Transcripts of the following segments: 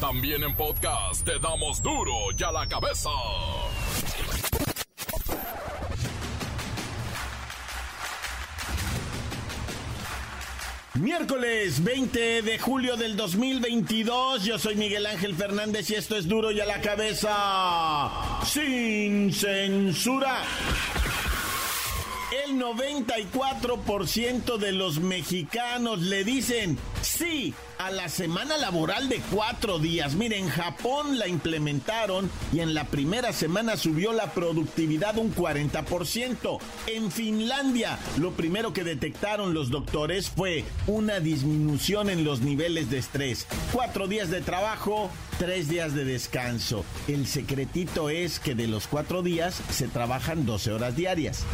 También en podcast te damos duro y a la cabeza. Miércoles 20 de julio del 2022, yo soy Miguel Ángel Fernández y esto es duro y a la cabeza, sin censura. El 94% de los mexicanos le dicen sí a la semana laboral de cuatro días. Miren, en Japón la implementaron y en la primera semana subió la productividad un 40%. En Finlandia, lo primero que detectaron los doctores fue una disminución en los niveles de estrés. Cuatro días de trabajo, tres días de descanso. El secretito es que de los cuatro días se trabajan 12 horas diarias.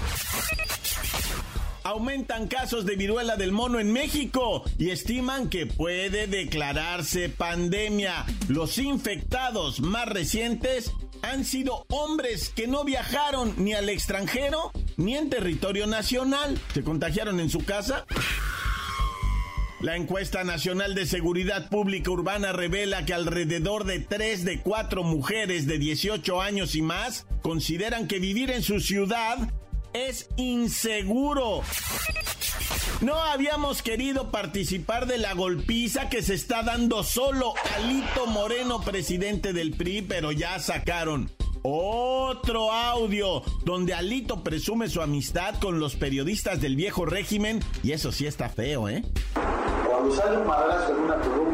Aumentan casos de viruela del mono en México y estiman que puede declararse pandemia. Los infectados más recientes han sido hombres que no viajaron ni al extranjero ni en territorio nacional. ¿Se contagiaron en su casa? La encuesta nacional de seguridad pública urbana revela que alrededor de 3 de 4 mujeres de 18 años y más consideran que vivir en su ciudad es inseguro. No habíamos querido participar de la golpiza que se está dando solo Alito Moreno, presidente del PRI, pero ya sacaron otro audio donde Alito presume su amistad con los periodistas del viejo régimen y eso sí está feo, ¿eh? Cuando sale un madrazo en una columna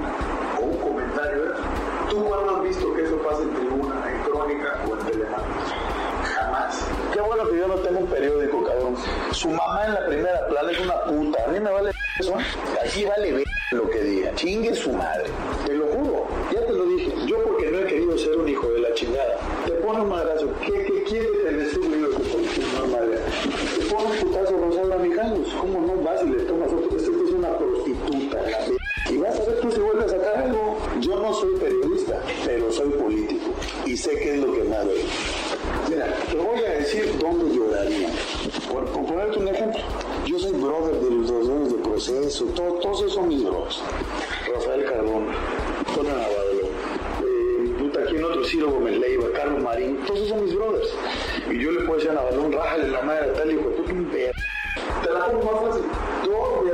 Su mamá en la primera plana es una puta. A mí me vale eso. Aquí vale ver lo que diga. Chingue su madre. Te lo juro. Ya te lo dije. Yo porque no he querido ser un hijo de la chingada. Te pone un madrazo. ¿Qué, qué quiere tener su libro? No, madre. Te pone un putazo Rosalba Mijangos. ¿Cómo no vas y le tomas otro? Esto es una prostituta. La proceso, todo, todos esos son mis brothers. Rafael Cardona, Tona Navarro, eh, puta, aquí en otro Ciro Gómez Leiva, Carlos Marín, todos esos son mis brothers. Y yo le puedo decir a Navarro, rájale la madre tal y hijo, tú un ver. Te la pongo más fácil. Todo,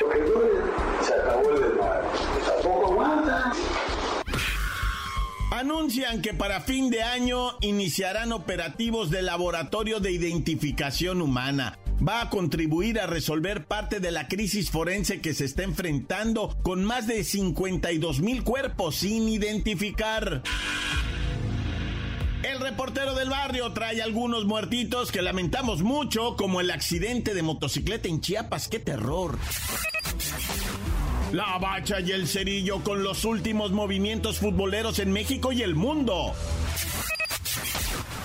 lo que duele, se acabó el desmadre. Tampoco aguanta. Anuncian que para fin de año iniciarán operativos de laboratorio de identificación humana. Va a contribuir a resolver parte de la crisis forense que se está enfrentando con más de 52 mil cuerpos sin identificar. El reportero del barrio trae algunos muertitos que lamentamos mucho, como el accidente de motocicleta en Chiapas. ¡Qué terror! La bacha y el cerillo con los últimos movimientos futboleros en México y el mundo.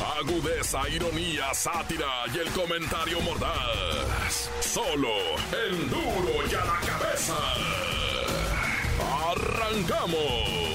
Agudeza, ironía, sátira y el comentario mordaz. Solo el duro y a la cabeza. ¡Arrancamos!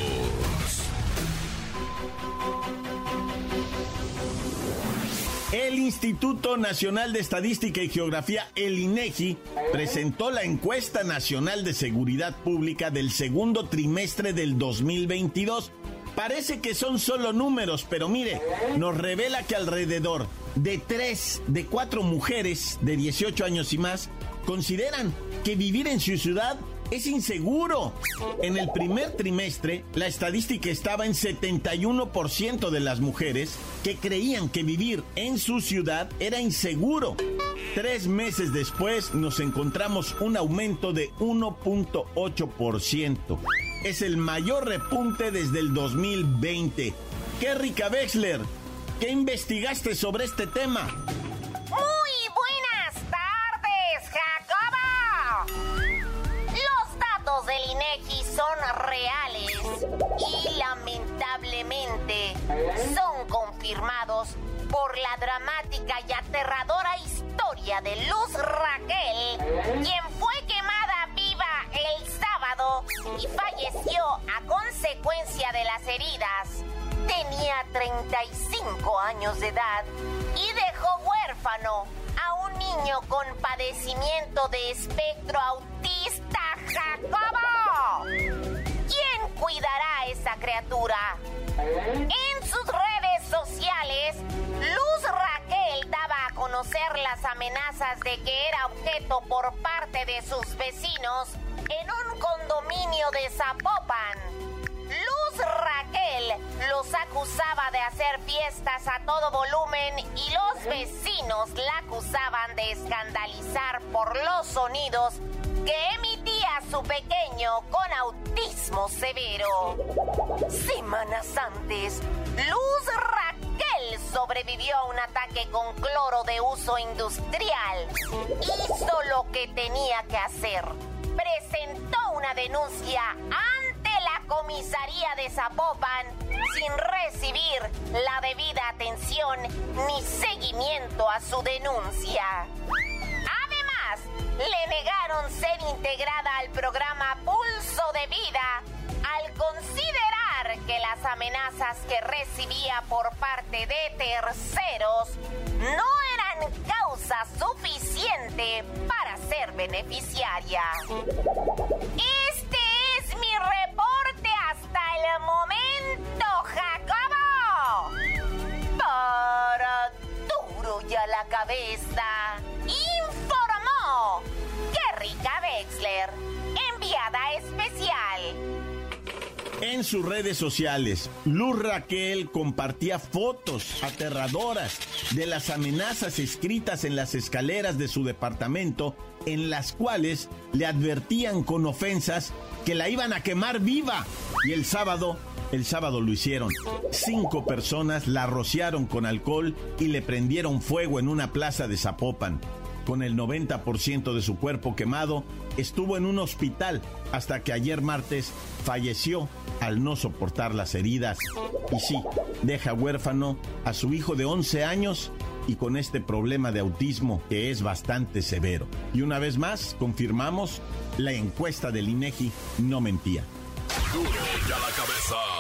El Instituto Nacional de Estadística y Geografía, el INEGI, presentó la encuesta nacional de seguridad pública del segundo trimestre del 2022. Parece que son solo números, pero mire, nos revela que alrededor de 3 de 4 mujeres de 18 años y más consideran que vivir en su ciudad es inseguro. En el primer trimestre, la estadística estaba en 71% de las mujeres que creían que vivir en su ciudad era inseguro. Tres meses después nos encontramos un aumento de 1.8%. Es el mayor repunte desde el 2020. Kerrika Wexler, ¿qué investigaste sobre este tema? del INEGI son reales y lamentablemente son confirmados por la dramática y aterradora historia de Luz Raquel, quien fue y falleció a consecuencia de las heridas. Tenía 35 años de edad y dejó huérfano a un niño con padecimiento de espectro autista, Jacobo. ¿Quién cuidará a esa criatura? En sus redes sociales, Luz Raquel daba a conocer las amenazas de que era objeto por parte de sus vecinos en un condominio de Zapopan. Luz Raquel los acusaba de hacer fiestas a todo volumen y los vecinos la acusaban de escandalizar por los sonidos que emitía su pequeño con autismo severo. Semanas antes, Luz Raquel sobrevivió a un ataque con cloro de uso industrial. Hizo lo que tenía que hacer. Presentó una denuncia ante la comisaría de Zapopan sin recibir la debida atención ni seguimiento a su denuncia. Le negaron ser integrada al programa Pulso de Vida al considerar que las amenazas que recibía por parte de terceros no eran causa suficiente para ser beneficiaria. Este es mi reporte hasta el momento, Jacobo. Para duro ya la cabeza. enviada especial. En sus redes sociales, Luz Raquel compartía fotos aterradoras de las amenazas escritas en las escaleras de su departamento, en las cuales le advertían con ofensas que la iban a quemar viva. Y el sábado, el sábado lo hicieron. Cinco personas la rociaron con alcohol y le prendieron fuego en una plaza de Zapopan con el 90% de su cuerpo quemado, estuvo en un hospital hasta que ayer martes falleció al no soportar las heridas. Y sí, deja huérfano a su hijo de 11 años y con este problema de autismo que es bastante severo. Y una vez más, confirmamos, la encuesta del INEGI no mentía. ya la cabeza.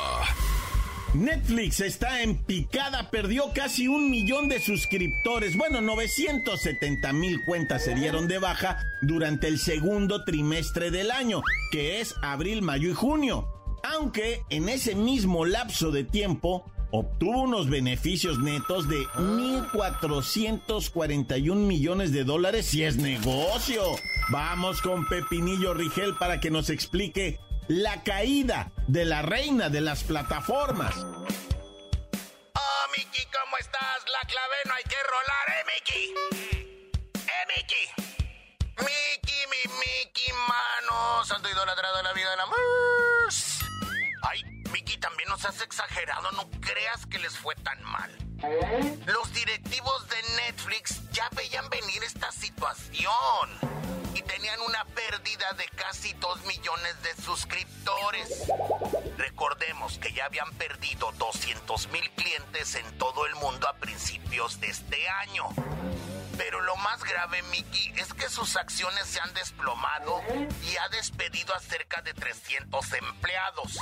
Netflix está en picada, perdió casi un millón de suscriptores. Bueno, 970 mil cuentas se dieron de baja durante el segundo trimestre del año, que es abril, mayo y junio. Aunque en ese mismo lapso de tiempo obtuvo unos beneficios netos de 1.441 millones de dólares y es negocio. Vamos con Pepinillo Rigel para que nos explique la caída de la reina de las plataformas. Oh, Miki, ¿cómo estás? La clave no hay que rolar, ¿eh, Miki? ¿Eh, Miki? Miki, mi Miki, mano. Santo idolatrado de la vida de la más. Ay, Miki, también nos has exagerado. No creas que les fue tan mal. Los directivos de Netflix ya veían venir esta situación y tenían una pérdida de casi 2 millones de suscriptores. Recordemos que ya habían perdido 200 mil clientes en todo el mundo a principios de este año. Pero lo más grave, Mickey, es que sus acciones se han desplomado y ha despedido a cerca de 300 empleados.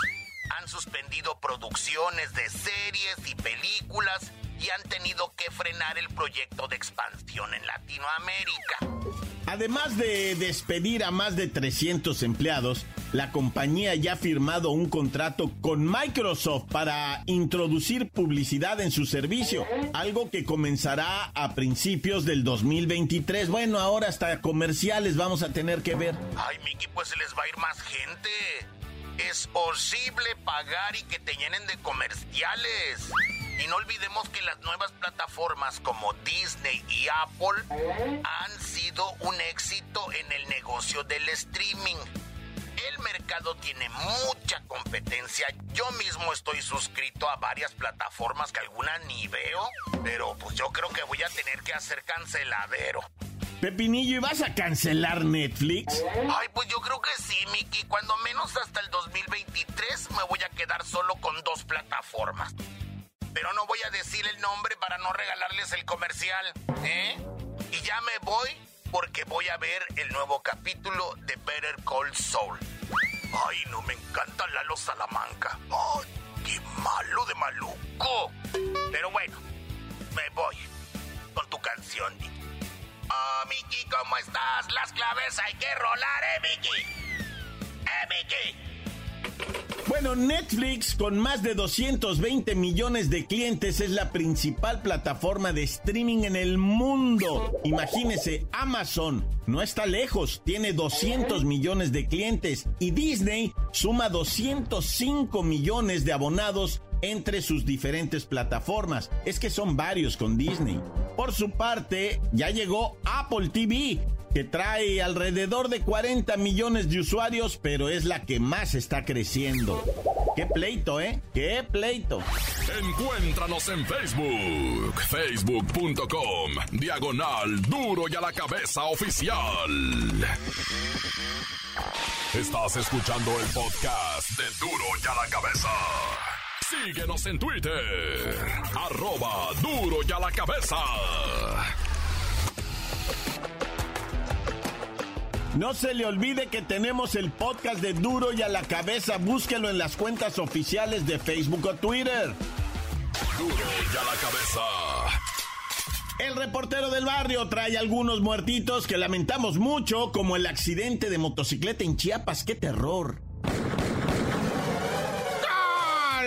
Han suspendido producciones de series y películas y han tenido que frenar el proyecto de expansión en Latinoamérica. Además de despedir a más de 300 empleados, la compañía ya ha firmado un contrato con Microsoft para introducir publicidad en su servicio, algo que comenzará a principios del 2023. Bueno, ahora hasta comerciales vamos a tener que ver. Ay, Miki, pues se les va a ir más gente. Es posible pagar y que te llenen de comerciales. Y no olvidemos que las nuevas plataformas como Disney y Apple han sido un éxito en el negocio del streaming. El mercado tiene mucha competencia. Yo mismo estoy suscrito a varias plataformas que algunas ni veo, pero pues yo creo que voy a tener que hacer canceladero. Pepinillo, ¿y vas a cancelar Netflix? Ay, pues yo creo que sí, Mickey. Cuando menos hasta el 2023 me voy a quedar solo con dos plataformas pero no voy a decir el nombre para no regalarles el comercial, ¿eh? Y ya me voy porque voy a ver el nuevo capítulo de Better Call Saul. Ay, no me encanta Lalo Salamanca. Ay, qué malo de maluco. Pero bueno, me voy con tu canción, Oh, Miki, ¿cómo estás? Las claves hay que rolar, ¿eh, Miki? ¡Eh, Miki! Bueno, Netflix, con más de 220 millones de clientes, es la principal plataforma de streaming en el mundo. Imagínese, Amazon no está lejos, tiene 200 millones de clientes y Disney suma 205 millones de abonados entre sus diferentes plataformas. Es que son varios con Disney. Por su parte, ya llegó Apple TV, que trae alrededor de 40 millones de usuarios, pero es la que más está creciendo. Qué pleito, ¿eh? Qué pleito. Encuéntranos en Facebook, facebook.com, diagonal duro y a la cabeza oficial. Estás escuchando el podcast de duro y a la cabeza. Síguenos en Twitter, arroba duro y a la cabeza. No se le olvide que tenemos el podcast de Duro y a la cabeza. Búsquelo en las cuentas oficiales de Facebook o Twitter. Duro y a la cabeza. El reportero del barrio trae algunos muertitos que lamentamos mucho, como el accidente de motocicleta en Chiapas. ¡Qué terror!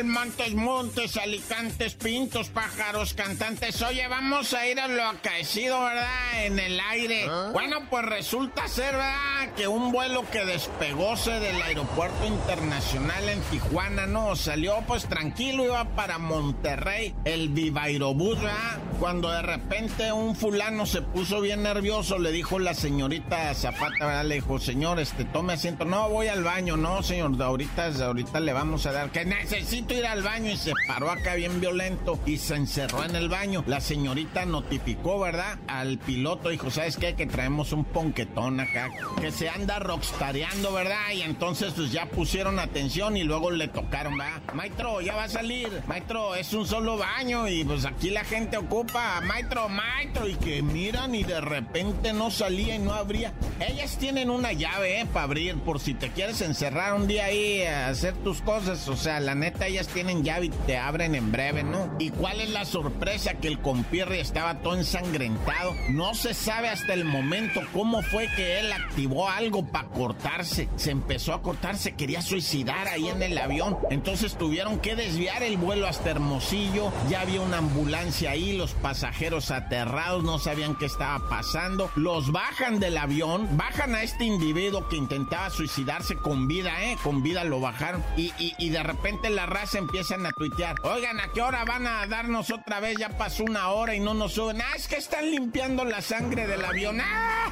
Montes, Montes, Alicantes, Pintos, Pájaros, Cantantes. Oye, vamos a ir a lo acaecido, ¿verdad? En el aire. ¿Ah? Bueno, pues resulta ser, ¿verdad? Que un vuelo que despegóse del aeropuerto internacional en Tijuana, ¿no? Salió pues tranquilo, iba para Monterrey, el Vivairobús, ¿verdad? Cuando de repente un fulano se puso bien nervioso, le dijo la señorita Zapata, ¿verdad? Le dijo, señor, este, tome asiento. No, voy al baño, no, señor, ahorita, ahorita le vamos a dar, que necesito ir al baño y se paró acá bien violento y se encerró en el baño. La señorita notificó, ¿verdad? Al piloto, dijo, ¿sabes qué? Que traemos un ponquetón acá, que se anda rockstareando, ¿verdad? Y entonces pues ya pusieron atención y luego le tocaron, ¿verdad? Maestro, ya va a salir. Maestro, es un solo baño y pues aquí la gente ocupa. Maestro, maestro, y que miran y de repente no salía y no abría. Ellas tienen una llave, ¿eh? Para abrir, por si te quieres encerrar un día ahí a hacer tus cosas. O sea, la neta, ellas tienen llave y te abren en breve, ¿no? ¿Y cuál es la sorpresa? Que el compierre estaba todo ensangrentado. No se sabe hasta el momento cómo fue que él activó algo para cortarse. Se empezó a cortarse, quería suicidar ahí en el avión. Entonces tuvieron que desviar el vuelo hasta Hermosillo. Ya había una ambulancia ahí, los pasajeros aterrados, no sabían qué estaba pasando. Los bajan del avión, bajan a este individuo que intentaba suicidarse con vida, ¿eh? Con vida lo bajaron. Y, y, de repente la raza empiezan a tuitear. Oigan, ¿a qué hora van a darnos otra vez? Ya pasó una hora y no nos suben. Ah, es que están limpiando la sangre del avión.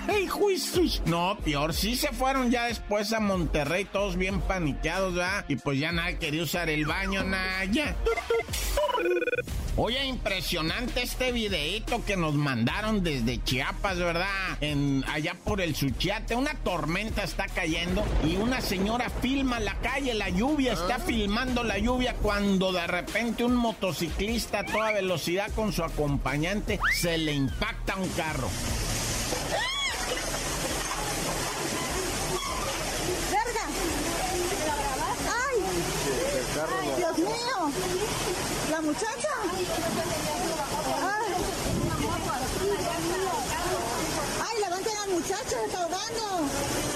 ¡Ay, juicios! No, peor, sí se fueron ya después a Monterrey, todos bien paniqueados, ¿verdad? Y pues ya nadie quería usar el baño, nada, ya. Oye, impresionante este videito que nos mandaron desde Chiapas, ¿verdad? En, allá por el Suchiate. Una tormenta está cayendo y una señora filma la calle, la lluvia, está filmando la lluvia cuando de repente un motociclista a toda velocidad con su acompañante se le impacta un carro. ¡Ay, Dios mío! ¿La muchacha? ¡Ay! ¡Ay, levanten al muchacho! ¡Se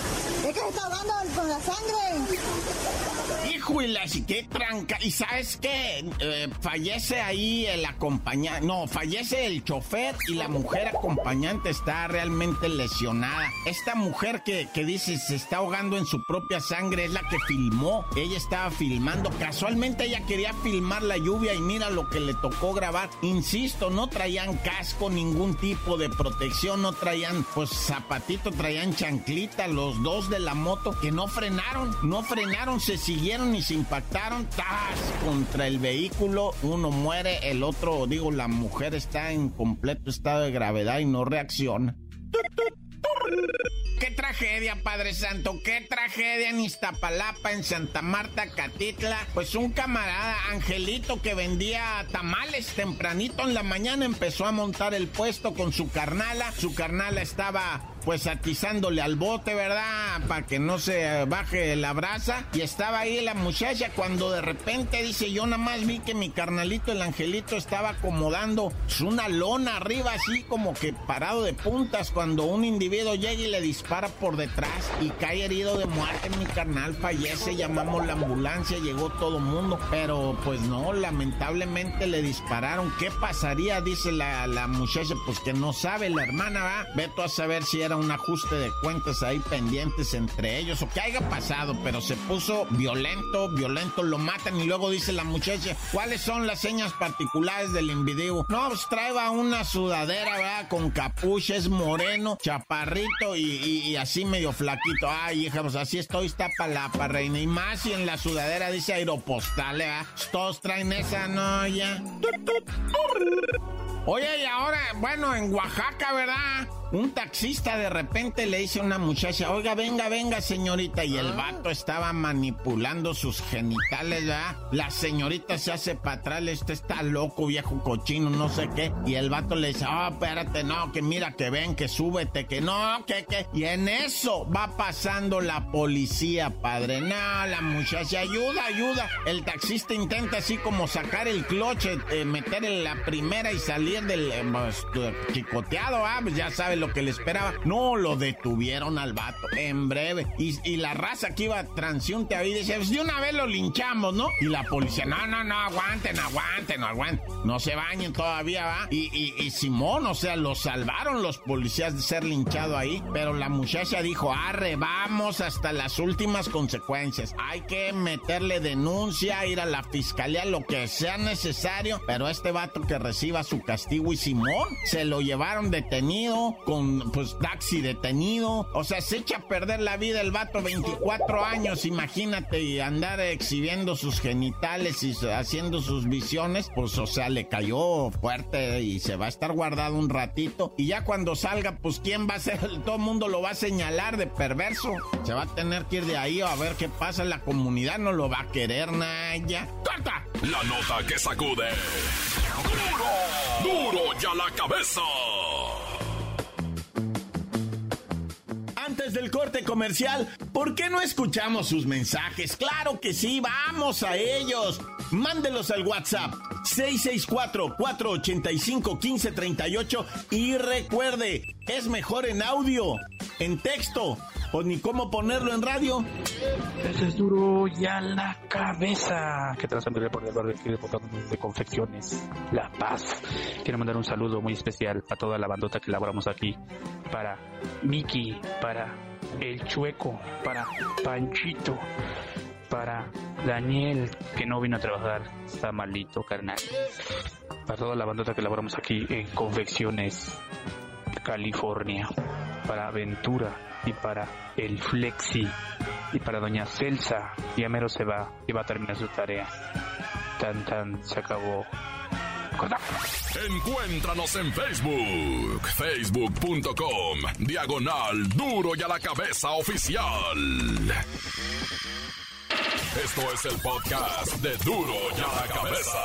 está ahogando! ¡Es que se está ahogando con la sangre! Hijo y la qué tranca. ¿Y sabes qué? Eh, fallece ahí el acompañante. No, fallece el chofer y la mujer acompañante está realmente lesionada. Esta mujer que, que dice se está ahogando en su propia sangre es la que filmó. Ella estaba filmando. Casualmente ella quería filmar la lluvia y mira lo que le tocó grabar. Insisto, no traían casco, ningún tipo de protección, no traían pues zapatito, traían chanclita los dos de la moto que no frenaron, no frenaron, se siguieron y se impactaron ¡tas! contra el vehículo. Uno muere, el otro, digo, la mujer está en completo estado de gravedad y no reacciona qué tragedia, Padre Santo, qué tragedia en Iztapalapa, en Santa Marta, Catitla. Pues un camarada, Angelito, que vendía tamales tempranito en la mañana, empezó a montar el puesto con su carnala. Su carnala estaba pues atizándole al bote, ¿verdad? Para que no se baje la brasa. Y estaba ahí la muchacha cuando de repente dice, yo nada más vi que mi carnalito, el angelito, estaba acomodando una lona arriba, así como que parado de puntas, cuando un individuo llega y le dispara por detrás y cae herido de muerte. Mi carnal fallece, llamamos la ambulancia, llegó todo mundo, pero pues no, lamentablemente le dispararon. ¿Qué pasaría? Dice la, la muchacha, pues que no sabe la hermana, ¿va? Veto a saber si era un ajuste de cuentas ahí pendientes entre ellos o que haya pasado, pero se puso violento, violento, lo matan y luego dice la muchacha, ¿cuáles son las señas particulares del individuo? No, pues trae una sudadera, ¿verdad? Con capucha, es moreno, chaparrito y, así medio flaquito. Ay, hija, pues así estoy, está palapa, reina. Y más y en la sudadera dice aeropostal, ¿verdad? Todos traen esa, no, ya. Oye, y ahora, bueno, en Oaxaca, ¿verdad? Un taxista de repente le dice a una muchacha, oiga, venga, venga, señorita. Y el ah. vato estaba manipulando sus genitales, ¿verdad? La señorita se hace para atrás, este está loco, viejo cochino, no sé qué. Y el vato le dice, oh, espérate, no, que mira, que ven, que súbete, que no, que, que. Y en eso va pasando la policía, padre. No, la muchacha, ayuda, ayuda. El taxista intenta así como sacar el cloche, eh, meter en la primera y salir del eh, pues, chicoteado, ¿ah? Pues ya sabes lo que le esperaba. No, lo detuvieron al vato en breve. Y, la raza que iba transiunte ahí decía, pues de una vez lo linchamos, ¿no? Y la policía, no, no, no, aguanten, aguanten, aguanten. No se bañen todavía, ¿va? Y, y, Simón, o sea, lo salvaron los policías de ser linchado ahí. Pero la muchacha dijo, arre, vamos hasta las últimas consecuencias. Hay que meterle denuncia, ir a la fiscalía, lo que sea necesario. Pero este vato que reciba su castigo y Simón se lo llevaron detenido con pues taxi detenido. O sea, se echa a perder la vida el vato 24 años, imagínate, y andar exhibiendo sus genitales y haciendo sus visiones, pues o sea, le cayó fuerte y se va a estar guardado un ratito. Y ya cuando salga, pues quién va a ser, todo el mundo lo va a señalar de perverso. Se va a tener que ir de ahí a ver qué pasa, la comunidad no lo va a querer, Naya. ¡Corta! La nota que sacude. ¡Duro! ¡Duro ya la cabeza! Del corte comercial, ¿por qué no escuchamos sus mensajes? Claro que sí, vamos a ellos. Mándelos al WhatsApp 664-485-1538 y recuerde, es mejor en audio, en texto o ni cómo ponerlo en radio. Ese es duro ya la cabeza. Que transmite por el barrio de confecciones La Paz. Quiero mandar un saludo muy especial a toda la bandota que elaboramos aquí. Para Miki, para El Chueco, para Panchito, para Daniel, que no vino a trabajar, está malito, carnal. Para toda la bandota que elaboramos aquí en Confecciones California. Para Aventura y para el Flexi y para doña Celsa. Ya mero se va y va a terminar su tarea. Tan tan se acabó. Encuéntranos en Facebook, facebook.com, diagonal duro y a la cabeza oficial. Esto es el podcast de duro y a la cabeza.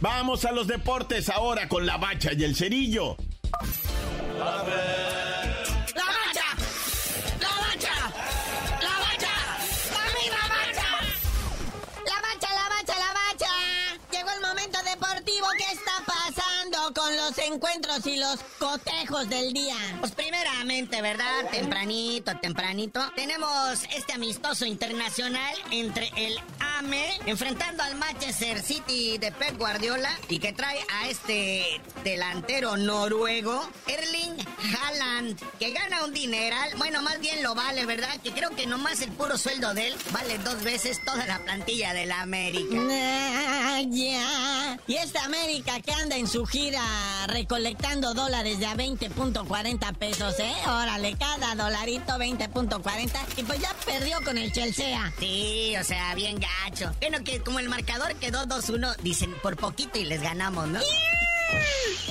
Vamos a los deportes ahora con la bacha y el cerillo. ¡La bacha! ¡La bacha! ¡La bacha! ¡La bacha! ¡La bacha, la bacha, la bacha! Llegó el momento deportivo. ¿Qué está pasando con los encuentros y los cotejos del día? Pues primeramente, ¿verdad? Tempranito, tempranito. Tenemos este amistoso internacional entre el enfrentando al Manchester City de Pep Guardiola y que trae a este delantero noruego, Erling Haaland, que gana un dineral. Bueno, más bien lo vale, ¿verdad? Que creo que nomás el puro sueldo de él vale dos veces toda la plantilla de la América. Y esta América que anda en su gira recolectando dólares de a 20.40 pesos, ¿eh? Órale, cada dolarito 20.40 y pues ya perdió con el Chelsea. Sí, o sea, bien gacho. Bueno, que como el marcador quedó 2-1, dicen por poquito y les ganamos, ¿no?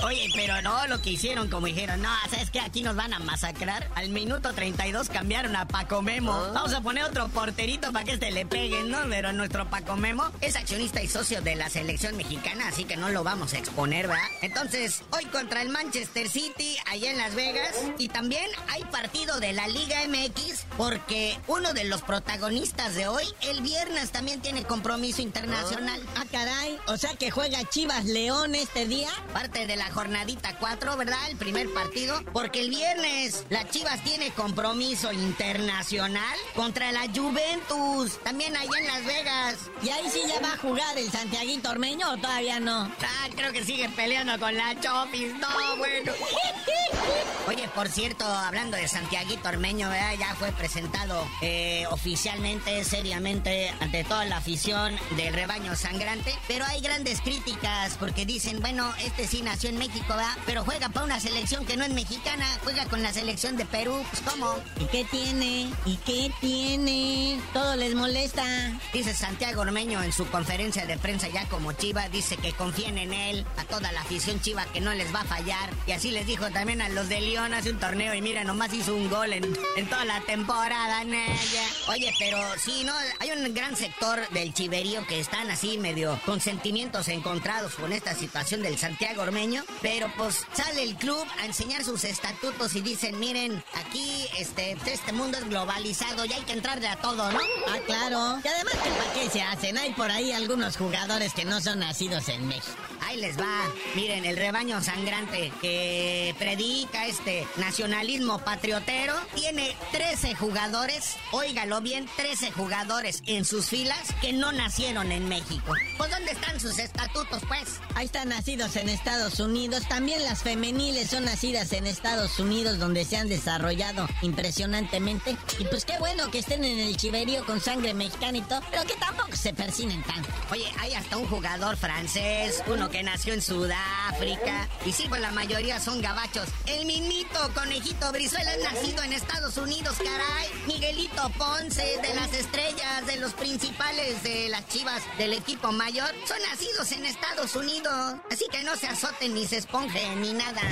Oye, pero no lo que hicieron, como dijeron, no, ¿sabes qué? Aquí nos van a masacrar. Al minuto 32 cambiaron a Paco Memo. Ah. Vamos a poner otro porterito para que este le peguen, ¿no? Pero nuestro Paco Memo es accionista y socio de la selección mexicana, así que no lo vamos a exponer, ¿verdad? Entonces, hoy contra el Manchester City, allá en Las Vegas, y también hay partido de la Liga MX, porque uno de los protagonistas de hoy, el viernes también tiene compromiso internacional. Ah, ah caray, o sea que juega Chivas León este día. Parte de la jornadita 4, ¿verdad? El primer partido. Porque el viernes la Chivas tiene compromiso internacional contra la Juventus. También allá en Las Vegas. ¿Y ahí sí ya va a jugar el Santiaguito Ormeño o todavía no? Ah, creo que sigue peleando con la Chopis. No, bueno. Oye, por cierto, hablando de Santiaguito Ormeño, ¿verdad? ya fue presentado eh, oficialmente, seriamente, ante toda la afición del rebaño sangrante. Pero hay grandes críticas porque dicen, bueno, este sí nació en México, ¿verdad? Pero juega para una selección que no es mexicana, juega con la selección de Perú, pues ¿cómo? ¿Y qué tiene? ¿Y qué tiene? Todo les molesta. Dice Santiago Ormeño en su conferencia de prensa ya como Chiva, dice que confíen en él, a toda la afición Chiva que no les va a fallar. Y así les dijo también a los de León hace un torneo y mira, nomás hizo un gol en, en toda la temporada, Naya. Oye, pero sí, ¿no? Hay un gran sector del chiverío que están así medio con sentimientos encontrados con esta situación del Santiago Ormeño, pero pues sale el club a enseñar sus estatutos y dicen, miren, aquí este, este mundo es globalizado y hay que entrarle a todo, ¿no? Ah, claro. Y además, ¿para qué se hacen? Hay por ahí algunos jugadores que no son nacidos en México. Ahí les va. Miren, el rebaño sangrante que predica este nacionalismo patriotero tiene 13 jugadores, óigalo bien, 13 jugadores en sus filas que no nacieron en México. Pues ¿dónde están sus estatutos, pues? Ahí están nacidos en Estados Unidos. También las femeniles son nacidas en Estados Unidos, donde se han desarrollado impresionantemente. Y pues qué bueno que estén en el chiverío con sangre mexicana y todo, pero que tampoco se persinen tanto. Oye, hay hasta un jugador francés, uno que nació en Sudáfrica. Y sí, pues la mayoría son gabachos. El minito conejito Brizuela es nacido en Estados Unidos, caray. Miguelito Ponce, de las estrellas, de los principales de las chivas del equipo mayor, son nacidos en Estados Unidos. Así que no se azoten ni se esponjen ni nada.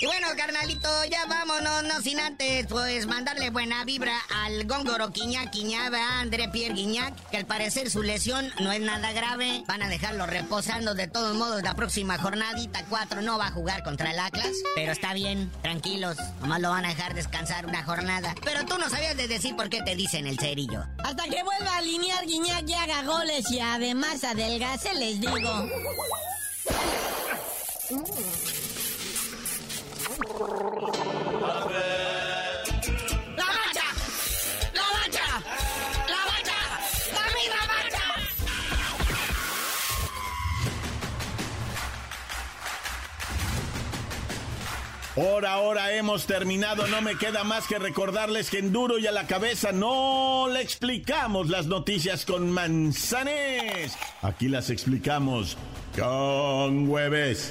Y bueno, carnalito, ya vámonos, no sin antes, pues mandarle buena vibra al góngoro Quiñac, a André Pierre Guiñac, que al parecer su lesión no es nada grave. Van a dejarlo reposando de todos modos la próxima jornadita 4 no va a jugar contra el Atlas, pero está bien, tranquilos, nomás lo van a dejar descansar una jornada. Pero tú no sabías de decir por qué te dicen el cerillo. Hasta que vuelva a alinear Guiñac y haga goles y además adelgase, les digo. Por ahora hemos terminado, no me queda más que recordarles que en duro y a la cabeza no le explicamos las noticias con manzanes. Aquí las explicamos con hueves.